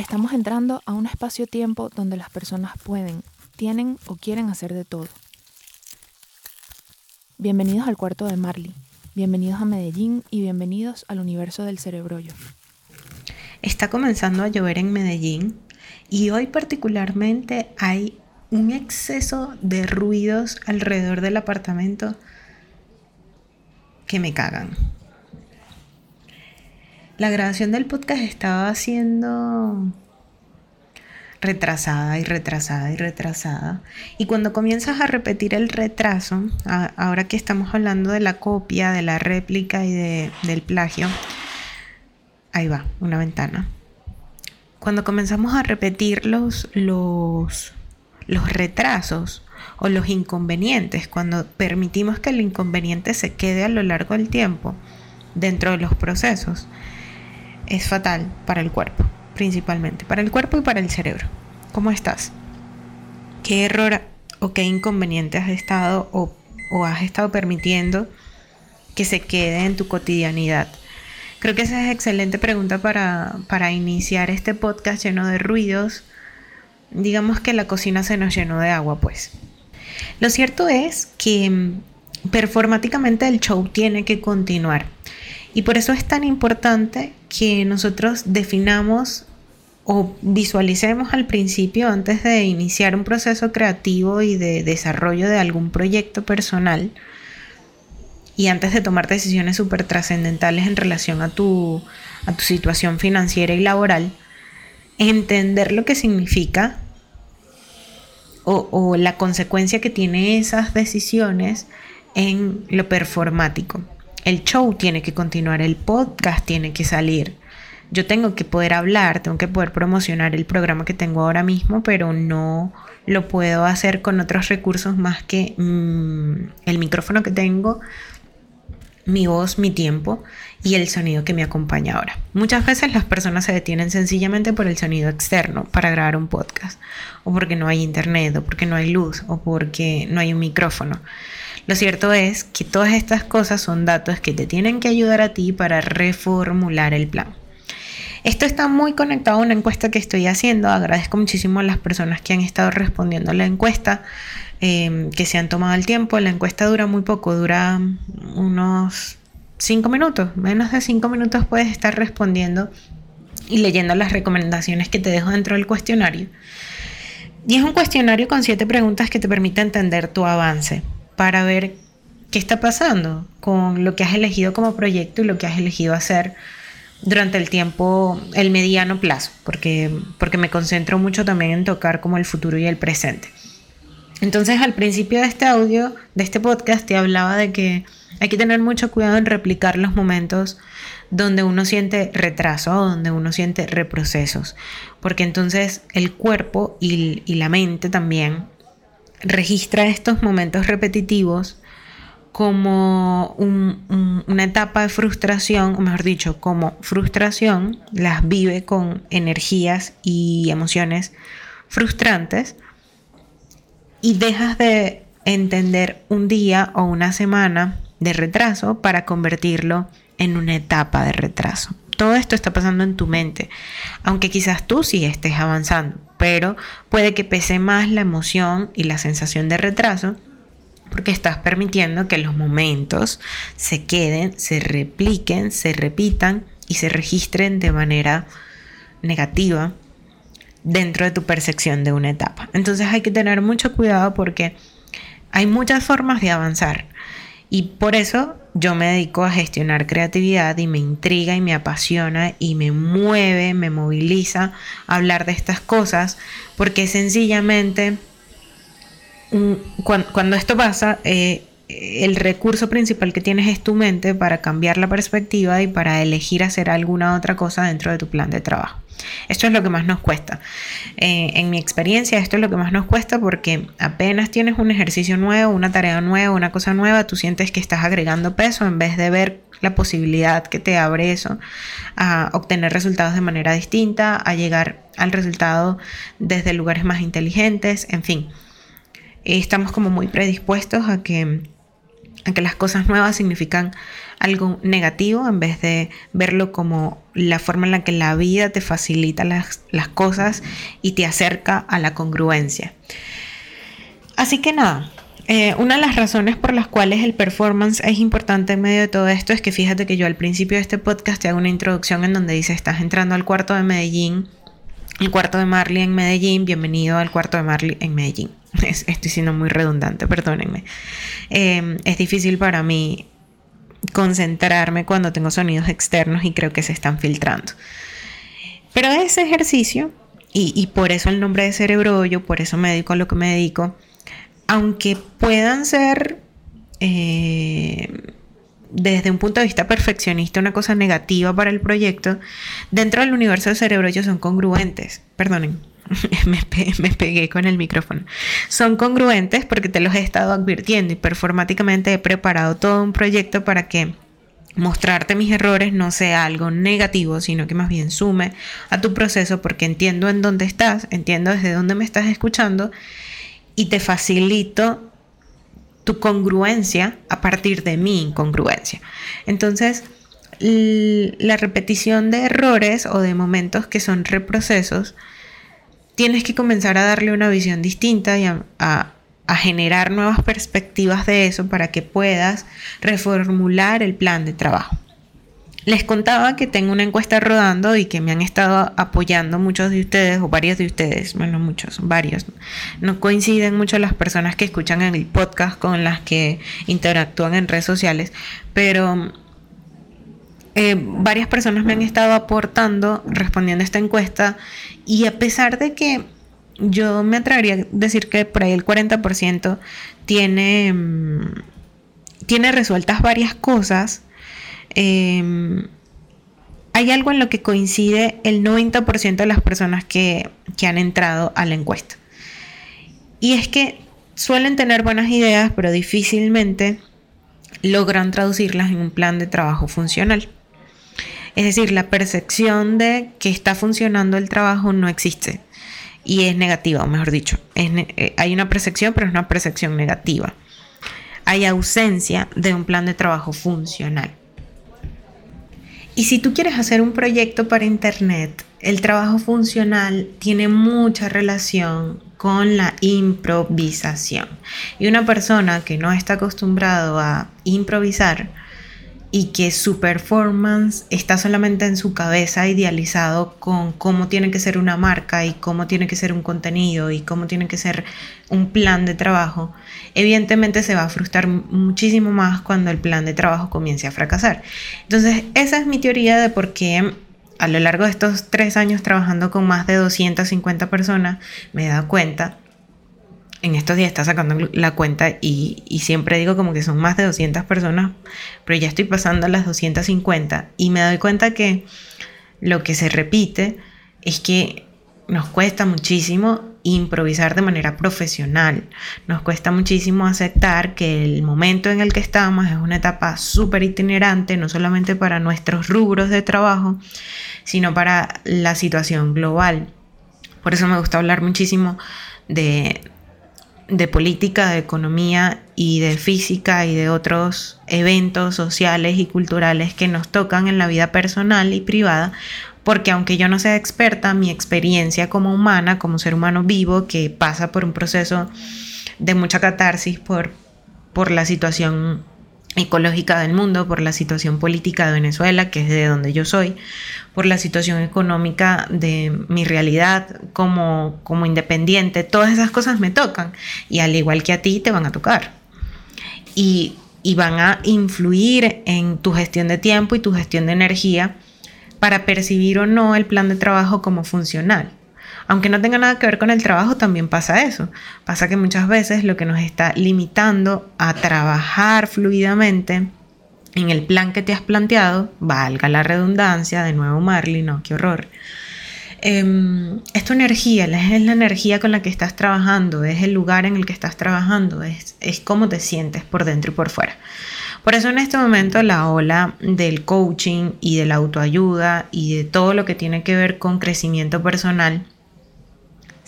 Estamos entrando a un espacio-tiempo donde las personas pueden, tienen o quieren hacer de todo. Bienvenidos al cuarto de Marley, bienvenidos a Medellín y bienvenidos al universo del cerebrollo. Está comenzando a llover en Medellín y hoy particularmente hay un exceso de ruidos alrededor del apartamento que me cagan. La grabación del podcast estaba siendo retrasada y retrasada y retrasada. Y cuando comienzas a repetir el retraso, ahora que estamos hablando de la copia, de la réplica y del plagio, ahí va, una ventana. Cuando comenzamos a repetir los, los, los retrasos o los inconvenientes, cuando permitimos que el inconveniente se quede a lo largo del tiempo dentro de los procesos, es fatal para el cuerpo, principalmente, para el cuerpo y para el cerebro. ¿Cómo estás? ¿Qué error o qué inconveniente has estado o, has estado permitiendo que se quede en tu cotidianidad? Creo que esa es excelente pregunta para, para iniciar este podcast lleno de ruidos. Digamos que la cocina se nos llenó de agua, pues. Lo cierto es que mm, performáticamente el show tiene que continuar. Y por eso es tan importante que nosotros definamos o visualicemos al principio, antes de iniciar un proceso creativo y de desarrollo de algún proyecto personal, y antes de tomar decisiones súper trascendentales en relación a tu, a tu situación financiera y laboral, entender lo que significa o, o la consecuencia que tiene esas decisiones en lo performático el show tiene que continuar, el podcast tiene que salir. Yo tengo que poder hablar, tengo que poder promocionar el programa que tengo ahora mismo, pero no lo puedo hacer con otros recursos más que mm, el micrófono que tengo, mi voz, mi tiempo y el sonido que me acompaña ahora. Muchas veces las personas se detienen sencillamente por el sonido externo para grabar un podcast, o porque no hay internet, o porque no hay luz, o porque no hay un micrófono. Lo cierto es que todas estas cosas son datos que te tienen que ayudar a ti para reformular el plan. Esto está muy conectado a una encuesta que estoy haciendo. Agradezco muchísimo a las personas que han estado respondiendo a la encuesta, em, que se han tomado el tiempo. La encuesta dura muy poco, dura unos 5 minutos. Menos de 5 minutos puedes estar respondiendo y leyendo las recomendaciones que te dejo dentro del cuestionario. Y es un cuestionario con 7 preguntas que te permite entender tu avance para ver qué está pasando con lo que has elegido como proyecto y lo que has elegido hacer durante el tiempo, el mediano plazo, porque, porque me concentro mucho también en tocar como el futuro y el presente. Entonces al principio de este audio, de este podcast, te hablaba de que hay que tener mucho cuidado en replicar los momentos donde uno siente retraso, donde uno siente reprocesos, porque entonces el cuerpo y, y la mente también registra estos momentos repetitivos como una etapa de frustración, o mejor dicho, como frustración, las vive con energías y emociones frustrantes y dejas de entender un día o una semana de retraso para convertirlo en una etapa de retraso. Todo esto está pasando en tu mente, aunque quizás tú sí estés avanzando, pero puede que pese más la emoción y la sensación de retraso porque estás permitiendo que los momentos se queden, se repliquen, se repitan y se registren de manera negativa dentro de tu percepción de una etapa. Entonces hay que tener mucho cuidado porque hay muchas formas de avanzar y por eso yo me dedico a gestionar creatividad y me intriga y me apasiona y me mueve, me moviliza a hablar de estas cosas, porque sencillamente cuando, esto pasa, eh, el recurso principal que tienes es tu mente para cambiar la perspectiva y para elegir hacer alguna otra cosa dentro de tu plan de trabajo. Esto es lo que más nos cuesta. Eh, en mi experiencia, esto es lo que más nos cuesta porque apenas tienes un ejercicio nuevo, una tarea nueva, una cosa nueva, tú sientes que estás agregando peso en vez de ver la posibilidad que te abre eso a obtener resultados de manera distinta, a llegar al resultado desde lugares más inteligentes, en fin. Estamos como muy predispuestos a que a que las cosas nuevas significan algo negativo en vez de verlo como la forma en la que la vida te facilita las, las cosas y te acerca a la congruencia. Así que nada, eh, una de las razones por las cuales el performance es importante en medio de todo esto es que fíjate que yo al principio de este podcast te hago una introducción en donde dice estás entrando al cuarto de Medellín, el cuarto de Marley en Medellín, bienvenido al cuarto de Marley en Medellín. estoy siendo muy redundante, perdónenme. Em, es difícil para mí concentrarme cuando tengo sonidos externos y creo que se están filtrando. Pero ese ejercicio, y, por eso el nombre de cerebro, yo por eso me dedico a lo que me dedico, aunque puedan ser eh, desde un punto de vista perfeccionista una cosa negativa para el proyecto, dentro del universo de cerebro ellos son congruentes. Perdonen, me, me, pegué con el micrófono. Son congruentes porque te los he estado advirtiendo y performáticamente he preparado todo un proyecto para que mostrarte mis errores no sea algo negativo, sino que más bien sume a tu proceso porque entiendo en dónde estás, entiendo desde dónde me estás escuchando y te facilito tu congruencia a partir de mi incongruencia. Entonces, la repetición de errores o de momentos que son reprocesos, tienes que comenzar a darle una visión distinta y a, a generar nuevas perspectivas de eso para que puedas reformular el plan de trabajo. Les contaba que tengo una encuesta rodando y que me han estado apoyando muchos de ustedes o varios de ustedes, bueno, muchos, varios. No coinciden mucho las personas que escuchan el podcast con las que interactúan en redes sociales, pero eh, varias personas me han estado aportando respondiendo a esta encuesta y a pesar de que yo me atrevería a decir que por ahí el 40% tiene, mm, tiene resueltas varias cosas, Em, hay algo en lo que coincide el 90% de las personas que, que han entrado a la encuesta. Y es que suelen tener buenas ideas, pero difícilmente logran traducirlas en un plan de trabajo funcional. Es decir, la percepción de que está funcionando el trabajo no existe y es negativa, o mejor dicho, eh, hay una percepción, pero es una percepción negativa. Hay ausencia de un plan de trabajo funcional. Y si tú quieres hacer un proyecto para Internet, el trabajo funcional tiene mucha relación con la improvisación. Y una persona que no está acostumbrado a improvisar y que su performance está solamente en su cabeza idealizado con cómo tiene que ser una marca y cómo tiene que ser un contenido y cómo tiene que ser un plan de trabajo, evidentemente se va a frustrar muchísimo más cuando el plan de trabajo comience a fracasar. Entonces, esa es mi teoría de por qué a lo largo de estos tres años trabajando con más de 250 personas, me he dado cuenta en estos días está sacando la cuenta y, siempre digo como que son más de 200 personas, pero ya estoy pasando a las 250 y me doy cuenta que lo que se repite es que nos cuesta muchísimo improvisar de manera profesional, nos cuesta muchísimo aceptar que el momento en el que estamos es una etapa súper itinerante, no solamente para nuestros rubros de trabajo, sino para la situación global. Por eso me gusta hablar muchísimo de, de política, de economía y de física y de otros eventos sociales y culturales que nos tocan en la vida personal y privada, porque aunque yo no sea experta, mi experiencia como humana, como ser humano vivo, que pasa por un proceso de mucha catarsis por, por la situación ecológica del mundo, por la situación política de Venezuela, que es de donde yo soy, por la situación económica de mi realidad como, como independiente, todas esas cosas me tocan y al igual que a ti te van a tocar. Y, y van a influir en tu gestión de tiempo y tu gestión de energía para percibir o no el plan de trabajo como funcional. Aunque no tenga nada que ver con el trabajo, también pasa eso. Pasa que muchas veces lo que nos está limitando a trabajar fluidamente en el plan que te has planteado, valga la redundancia, de nuevo Marley, no, qué horror. Em, es tu energía, es la energía con la que estás trabajando, es el lugar en el que estás trabajando, es, es cómo te sientes por dentro y por fuera. Por eso en este momento la ola del coaching y de la autoayuda y de todo lo que tiene que ver con crecimiento personal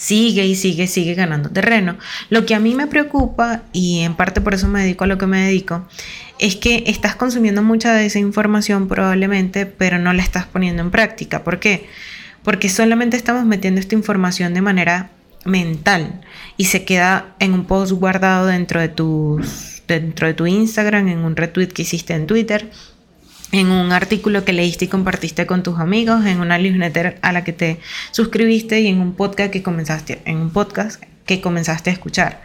sigue y sigue, sigue ganando terreno. Lo que a mí me preocupa, y en parte por eso me dedico a lo que me dedico, es que estás consumiendo mucha de esa información probablemente, pero no la estás poniendo en práctica. ¿Por qué? Porque solamente estamos metiendo esta información de manera mental y se queda en un post guardado dentro de tus dentro de tu Instagram, en un retweet que hiciste en Twitter, en un artículo que leíste y compartiste con tus amigos, en una newsletter a la que te suscribiste y en un podcast que comenzaste, en un podcast que comenzaste a escuchar.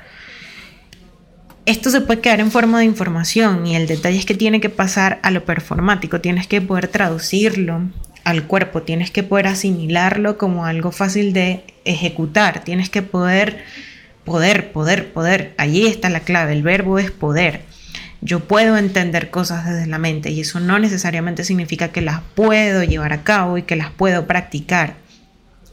Esto se puede quedar en forma de información y el detalle es que tiene que pasar a lo performático, tienes que poder traducirlo al cuerpo, tienes que poder asimilarlo como algo fácil de ejecutar, tienes que poder, poder, poder, poder, allí está la clave, el verbo es poder yo puedo entender cosas desde la mente y eso no necesariamente significa que las puedo llevar a cabo y que las puedo practicar.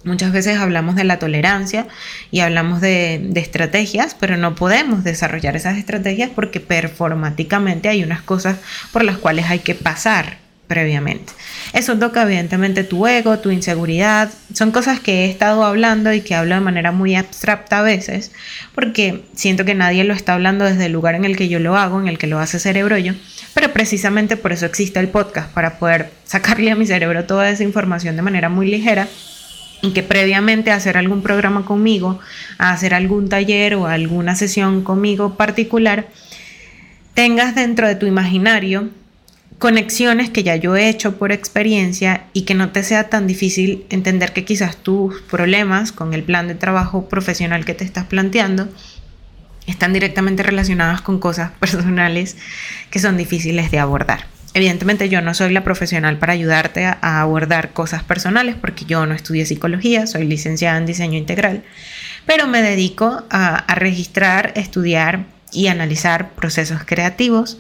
Muchas veces hablamos de la tolerancia y hablamos de, estrategias, pero no podemos desarrollar esas estrategias porque performáticamente hay unas cosas por las cuales hay que pasar previamente. Eso toca evidentemente tu ego, tu inseguridad. Son cosas que he estado hablando y que hablo de manera muy abstracta a veces, porque siento que nadie lo está hablando desde el lugar en el que yo lo hago, en el que lo hace cerebro yo. Pero precisamente por eso existe el podcast, para poder sacarle a mi cerebro toda esa información de manera muy ligera y que previamente a hacer algún programa conmigo, a hacer algún taller o alguna sesión conmigo particular, tengas dentro de tu imaginario conexiones que ya yo he hecho por experiencia y que no te sea tan difícil entender que quizás tus problemas con el plan de trabajo profesional que te estás planteando están directamente relacionadas con cosas personales que son difíciles de abordar. Evidentemente yo no soy la profesional para ayudarte a, abordar cosas personales porque yo no estudié psicología, soy licenciada en diseño integral, pero me dedico a registrar, estudiar y analizar procesos creativos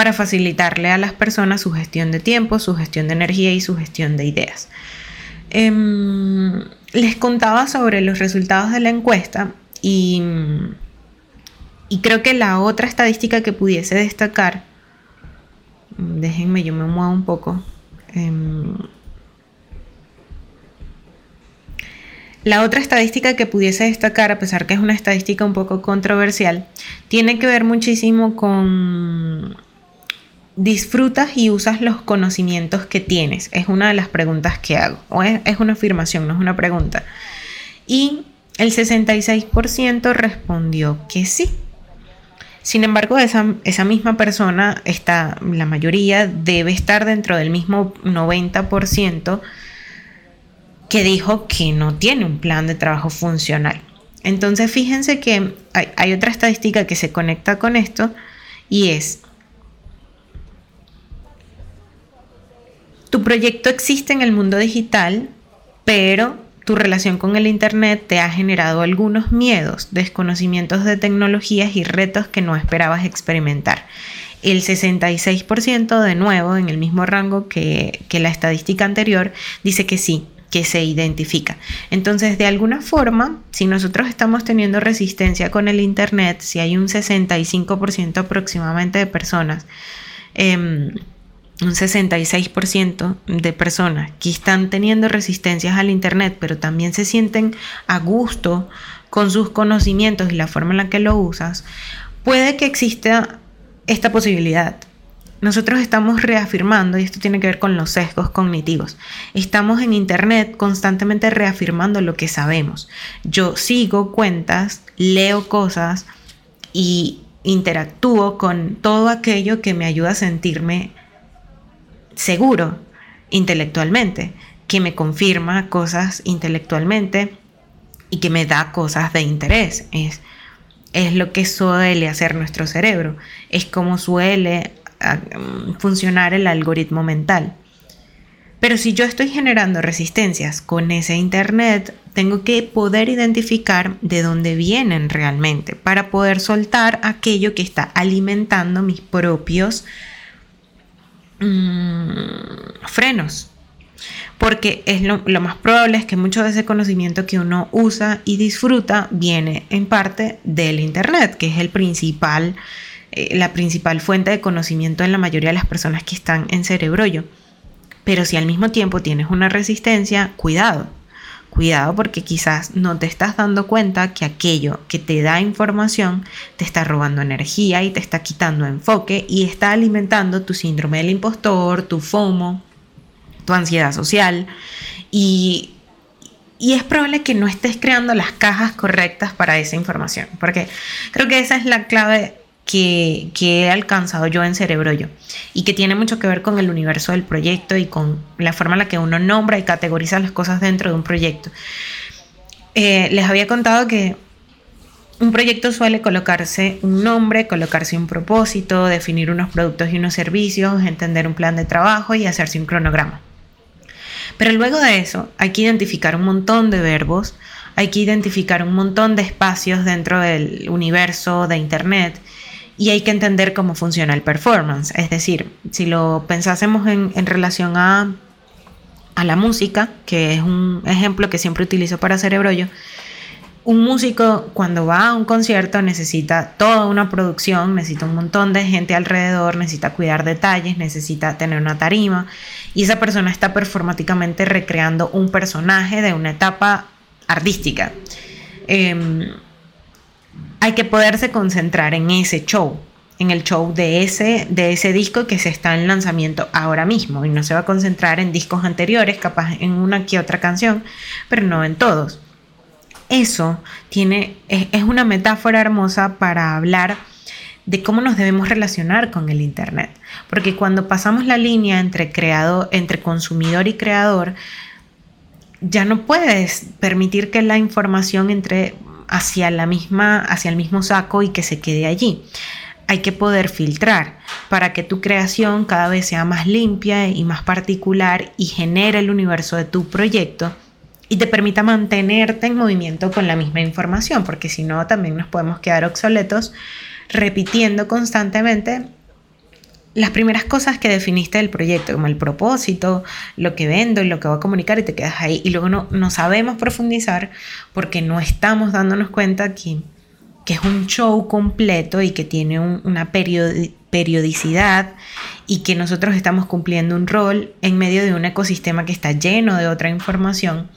para facilitarle a las personas su gestión de tiempo, su gestión de energía y su gestión de ideas. Em, les contaba sobre los resultados de la encuesta y, y creo que la otra estadística que pudiese destacar, déjenme, yo me muevo un poco. Em, la otra estadística que pudiese destacar, a pesar que es una estadística un poco controversial, tiene que ver muchísimo con disfrutas y usas los conocimientos que tienes? Es una de las preguntas que hago. O es, una afirmación, no es una pregunta. Y el 66% respondió que sí. Sin embargo, esa, esa, misma persona, está, la mayoría, debe estar dentro del mismo 90% que dijo que no tiene un plan de trabajo funcional. Entonces, fíjense que hay, hay otra estadística que se conecta con esto y es Tu proyecto existe en el mundo digital, pero tu relación con el Internet te ha generado algunos miedos, desconocimientos de tecnologías y retos que no esperabas experimentar. El 66% de nuevo, en el mismo rango que, la estadística anterior, dice que sí, que se identifica. Entonces, de alguna forma, si nosotros estamos teniendo resistencia con el Internet, si hay un 65% aproximadamente de personas, eh, un 66% de personas que están teniendo resistencias al Internet, pero también se sienten a gusto con sus conocimientos y la forma en la que lo usas, puede que exista esta posibilidad. Nosotros estamos reafirmando, y esto tiene que ver con los sesgos cognitivos, estamos en Internet constantemente reafirmando lo que sabemos. Yo sigo cuentas, leo cosas y interactúo con todo aquello que me ayuda a sentirme seguro intelectualmente, que me confirma cosas intelectualmente y que me da cosas de interés. Es, es lo que suele hacer nuestro cerebro, es como suele ah, funcionar el algoritmo mental. Pero si yo estoy generando resistencias con ese Internet, tengo que poder identificar de dónde vienen realmente para poder soltar aquello que está alimentando mis propios Mm, frenos. Porque es lo, más probable es que mucho de ese conocimiento que uno usa y disfruta viene en parte del Internet, que es el principal, eh, la principal fuente de conocimiento en la mayoría de las personas que están en cerebro yo. Pero si al mismo tiempo tienes una resistencia, cuidado, Cuidado porque quizás no te estás dando cuenta que aquello que te da información te está robando energía y te está quitando enfoque y está alimentando tu síndrome del impostor, tu FOMO, tu ansiedad social. Y, y es probable que no estés creando las cajas correctas para esa información, porque creo que esa es la clave que, he alcanzado yo en Cerebro Yo y que tiene mucho que ver con el universo del proyecto y con la forma en la que uno nombra y categoriza las cosas dentro de un proyecto. Eh, les había contado que un proyecto suele colocarse un nombre, colocarse un propósito, definir unos productos y unos servicios, entender un plan de trabajo y hacerse un cronograma. Pero luego de eso hay que identificar un montón de verbos, hay que identificar un montón de espacios dentro del universo de Internet y hay que entender cómo funciona el performance. Es decir, si lo pensásemos en, relación a, a, la música, que es un ejemplo que siempre utilizo para Cerebrollo, un músico cuando va a un concierto necesita toda una producción, necesita un montón de gente alrededor, necesita cuidar detalles, necesita tener una tarima y esa persona está performáticamente recreando un personaje de una etapa artística. Em, hay que poderse concentrar en ese show, en el show de ese, de ese disco que se está en lanzamiento ahora mismo y no se va a concentrar en discos anteriores, capaz en una que otra canción, pero no en todos. Eso tiene, es, una metáfora hermosa para hablar de cómo nos debemos relacionar con el Internet. Porque cuando pasamos la línea entre, entre consumidor y creador, ya no puedes permitir que la información entre hacia la misma, hacia el mismo saco y que se quede allí. Hay que poder filtrar para que tu creación cada vez sea más limpia y más particular y genere el universo de tu proyecto y te permita mantenerte en movimiento con la misma información, porque si no también nos podemos quedar obsoletos repitiendo constantemente las primeras cosas que definiste del proyecto, como el propósito, lo que vendo y lo que voy a comunicar y te quedas ahí. Y luego no, no sabemos profundizar porque no estamos dándonos cuenta que, que es un show completo y que tiene una periodicidad y que nosotros estamos cumpliendo un rol en medio de un ecosistema que está lleno de otra información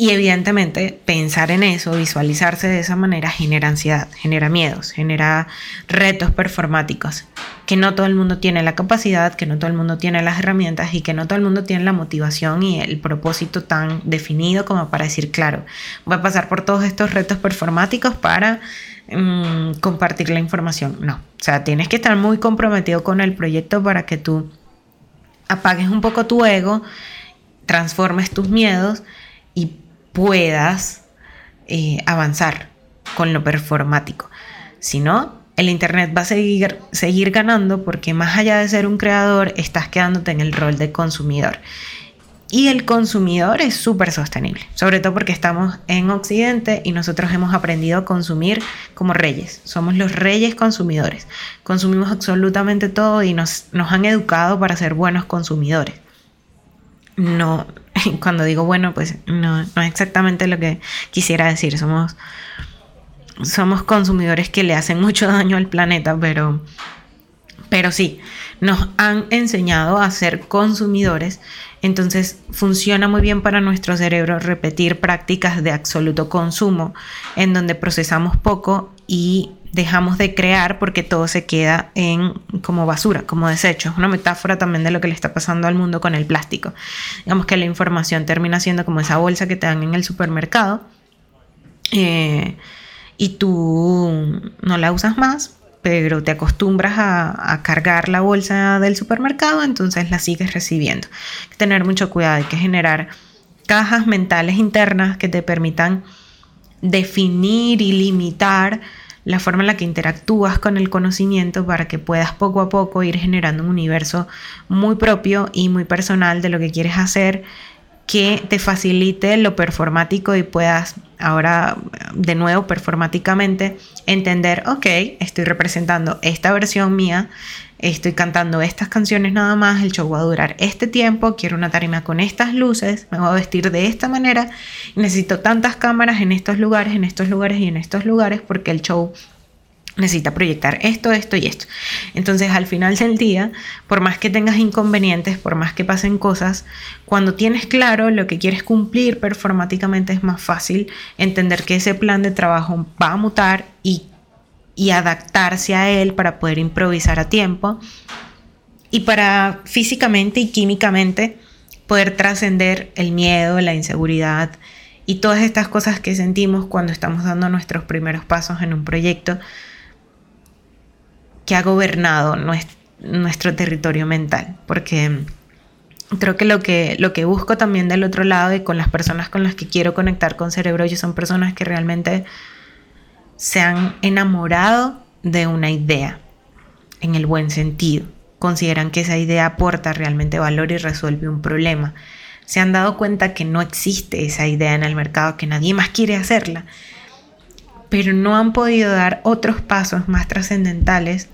y evidentemente pensar en eso, visualizarse de esa manera genera ansiedad, genera miedos, genera retos performáticos, que no todo el mundo tiene la capacidad, que no todo el mundo tiene las herramientas y que no todo el mundo tiene la motivación y el propósito tan definido como para decir, claro, voy a pasar por todos estos retos performáticos para mm, compartir la información. No, o sea, tienes que estar muy comprometido con el proyecto para que tú apagues un poco tu ego, transformes tus miedos y puedas eh, avanzar con lo performático. Si no, el Internet va a seguir, seguir ganando porque más allá de ser un creador, estás quedándote en el rol de consumidor. Y el consumidor es súper sostenible, sobre todo porque estamos en Occidente y nosotros hemos aprendido a consumir como reyes. Somos los reyes consumidores. Consumimos absolutamente todo y nos, nos han educado para ser buenos consumidores. No, cuando digo bueno, pues no, es exactamente lo que quisiera decir. Somos, somos consumidores que le hacen mucho daño al planeta, pero, pero sí, nos han enseñado a ser consumidores. Entonces funciona muy bien para nuestro cerebro repetir prácticas de absoluto consumo, en donde procesamos poco y dejamos de crear porque todo se queda en como basura, como desecho. Una metáfora también de lo que le está pasando al mundo con el plástico. Digamos que la información termina siendo como esa bolsa que te dan en el supermercado eh, y tú no la usas más, pero te acostumbras a, cargar la bolsa del supermercado, entonces la sigues recibiendo. Hay que tener mucho cuidado, hay que generar cajas mentales internas que te permitan definir y limitar la forma en la que interactúas con el conocimiento para que puedas poco a poco ir generando un universo muy propio y muy personal de lo que quieres hacer que te facilite lo performático y puedas ahora de nuevo performáticamente entender, ok, estoy representando esta versión mía, estoy cantando estas canciones nada más, el show va a durar este tiempo, quiero una tarima con estas luces, me voy a vestir de esta manera, necesito tantas cámaras en estos lugares, en estos lugares y en estos lugares porque el show necesita proyectar esto, esto y esto. Entonces al final del día, por más que tengas inconvenientes, por más que pasen cosas, cuando tienes claro lo que quieres cumplir performáticamente es más fácil entender que ese plan de trabajo va a mutar y, y adaptarse a él para poder improvisar a tiempo y para físicamente y químicamente poder trascender el miedo, la inseguridad y todas estas cosas que sentimos cuando estamos dando nuestros primeros pasos en un proyecto que ha gobernado nuestro, territorio mental, porque creo que lo, que lo que busco también del otro lado y con las personas con las que quiero conectar con Cerebro, yo son personas que realmente se han enamorado de una idea, en el buen sentido. Consideran que esa idea aporta realmente valor y resuelve un problema. Se han dado cuenta que no existe esa idea en el mercado, que nadie más quiere hacerla, pero no han podido dar otros pasos más trascendentales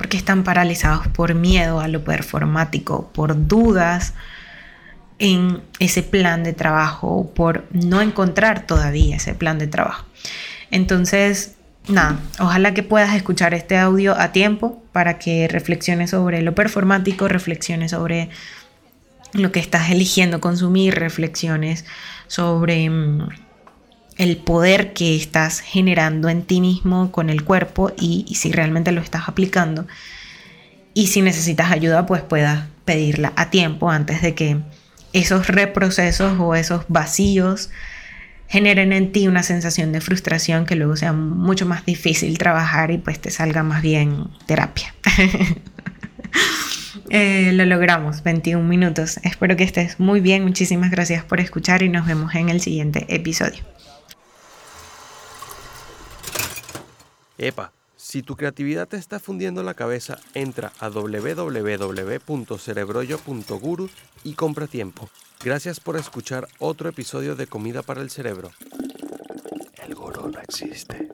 porque están paralizados por miedo a lo performático, por dudas en ese plan de trabajo, por no encontrar todavía ese plan de trabajo. Entonces, nada, ojalá que puedas escuchar este audio a tiempo para que reflexiones sobre lo performático, reflexiones sobre lo que estás eligiendo consumir, reflexiones sobre mm, el poder que estás generando en ti mismo con el cuerpo y, si realmente lo estás aplicando. Y si necesitas ayuda, pues puedas pedirla a tiempo antes de que esos reprocesos o esos vacíos generen en ti una sensación de frustración que luego sea mucho más difícil trabajar y pues te salga más bien terapia. Eh, lo logramos, 21 minutos. Espero que estés muy bien. Muchísimas gracias por escuchar y nos vemos en el siguiente episodio. Epa, si tu creatividad te está fundiendo la cabeza, entra a www.cerebrollo.guru y compra tiempo. Gracias por escuchar otro episodio de Comida para el Cerebro. El gurú no existe.